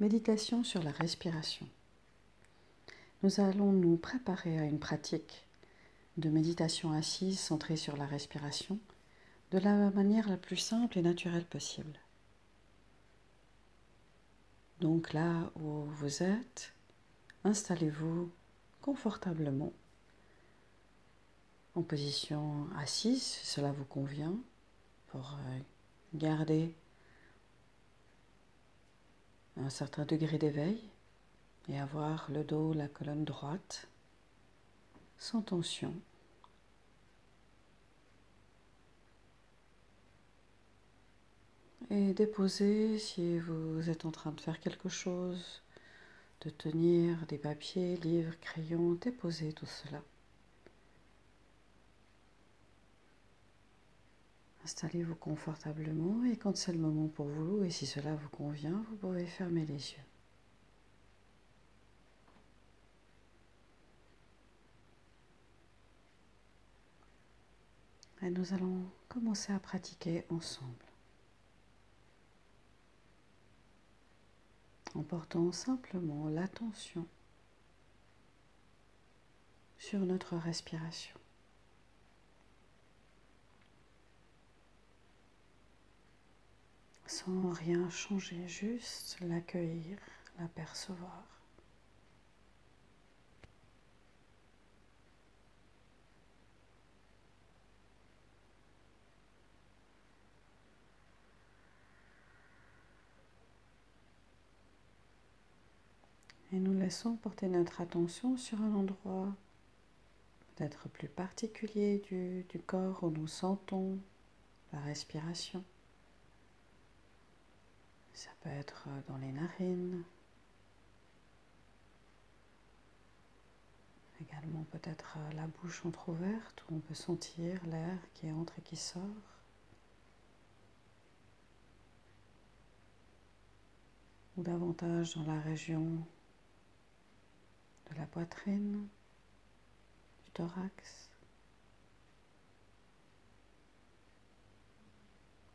Méditation sur la respiration. Nous allons nous préparer à une pratique de méditation assise centrée sur la respiration de la manière la plus simple et naturelle possible. Donc là où vous êtes, installez-vous confortablement en position assise, si cela vous convient, pour euh, garder un certain degré d'éveil et avoir le dos, la colonne droite, sans tension. Et déposer si vous êtes en train de faire quelque chose, de tenir des papiers, livres, crayons, déposez tout cela. Installez-vous confortablement et quand c'est le moment pour vous et si cela vous convient, vous pouvez fermer les yeux. Et nous allons commencer à pratiquer ensemble. En portant simplement l'attention sur notre respiration. Sans rien changer, juste l'accueillir, l'apercevoir. Et nous laissons porter notre attention sur un endroit peut-être plus particulier du, du corps où nous sentons la respiration. Ça peut être euh, dans les narines. Également peut-être euh, la bouche entr'ouverte où on peut sentir l'air qui entre et qui sort. Ou davantage dans la région de la poitrine, du thorax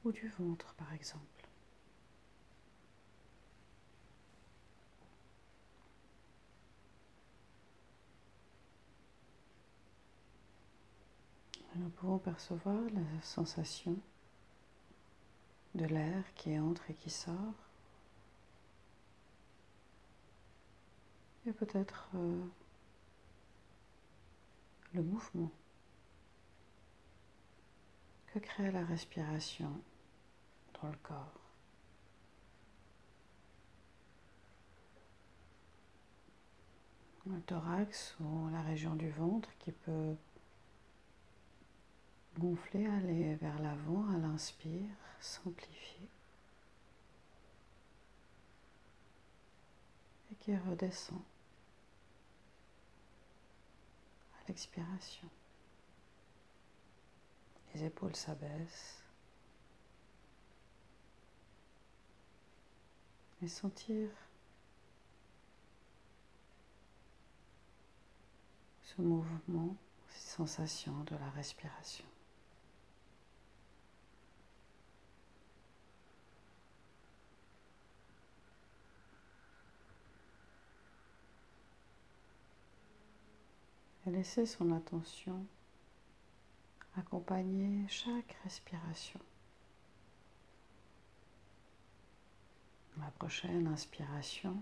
ou du ventre par exemple. Nous pouvons percevoir la sensation de l'air qui entre et qui sort. Et peut-être euh, le mouvement que crée la respiration dans le corps. Le thorax ou la région du ventre qui peut Gonfler, aller vers l'avant à l'inspire, s'amplifier. Et qui redescend à l'expiration. Les épaules s'abaissent. Et sentir ce mouvement, ces sensations de la respiration. Et laisser son attention accompagner chaque respiration. La prochaine inspiration,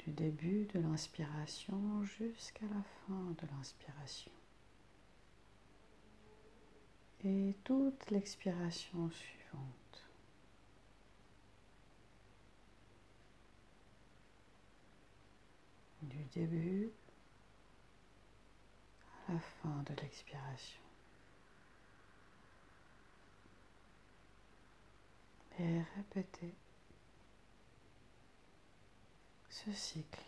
du début de l'inspiration jusqu'à la fin de l'inspiration. Et toute l'expiration suivante. du début à la fin de l'expiration. Et répétez ce cycle.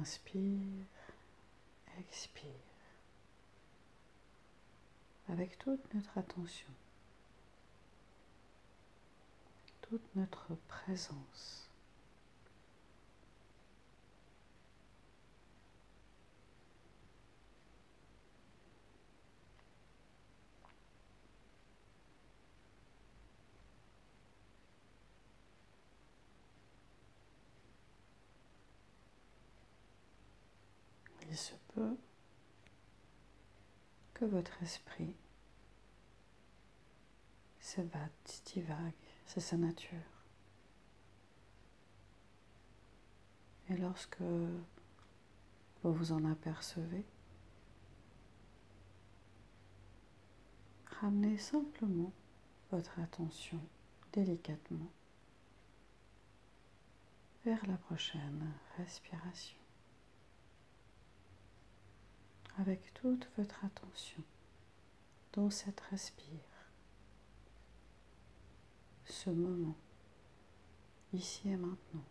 Inspire, expire. Avec toute notre attention, toute notre présence. Se peut que votre esprit s'évade, divague, c'est sa nature. Et lorsque vous vous en apercevez, ramenez simplement votre attention délicatement vers la prochaine respiration avec toute votre attention dans cette respire, ce moment, ici et maintenant.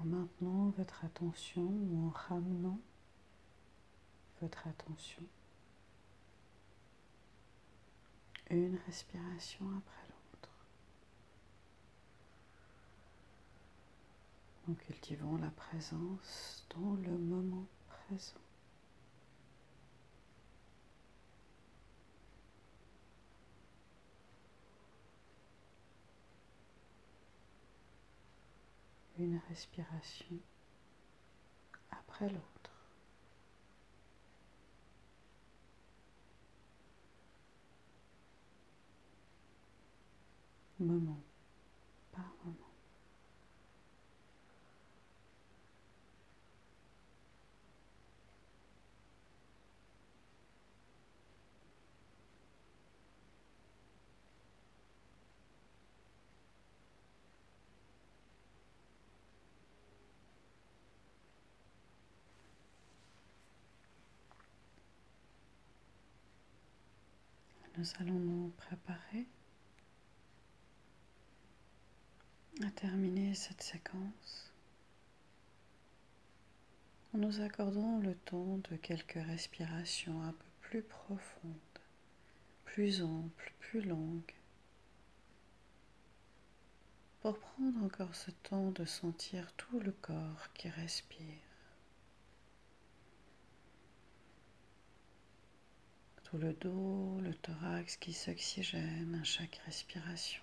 En maintenant votre attention ou en ramenant votre attention une respiration après l'autre. Nous cultivons la présence dans le moment présent. Une respiration après l'autre. Moment par moment. Nous allons nous préparer à terminer cette séquence en nous accordant le temps de quelques respirations un peu plus profondes, plus amples, plus longues, pour prendre encore ce temps de sentir tout le corps qui respire. Tout le dos, le thorax qui s'oxygène à chaque respiration.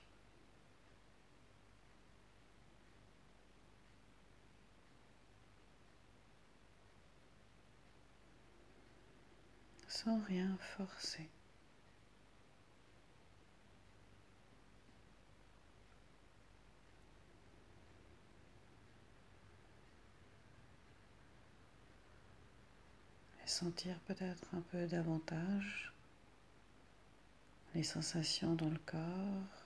Sans rien forcer. Et sentir peut-être un peu davantage les sensations dans le corps,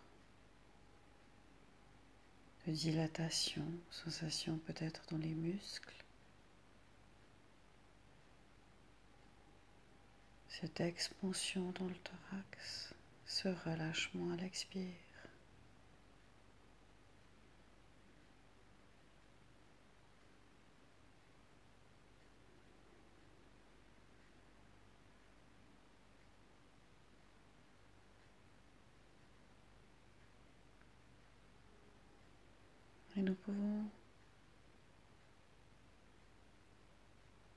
de dilatation, sensations peut-être dans les muscles. Cette expansion dans le thorax, ce relâchement à l'expire. Et nous pouvons,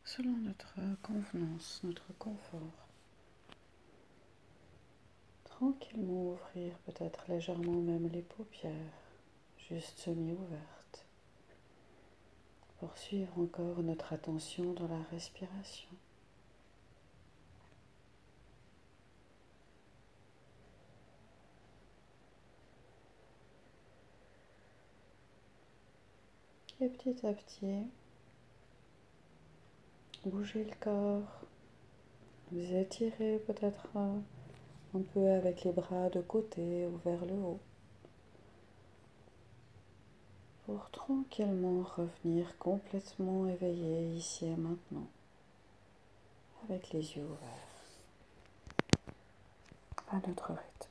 selon notre convenance, notre confort, tranquillement ouvrir peut-être légèrement même les paupières, juste semi-ouvertes, pour suivre encore notre attention dans la respiration. Et petit à petit, bougez le corps, vous étirez peut-être un peu avec les bras de côté ou vers le haut pour tranquillement revenir complètement éveillé ici et maintenant avec les yeux ouverts à notre rythme.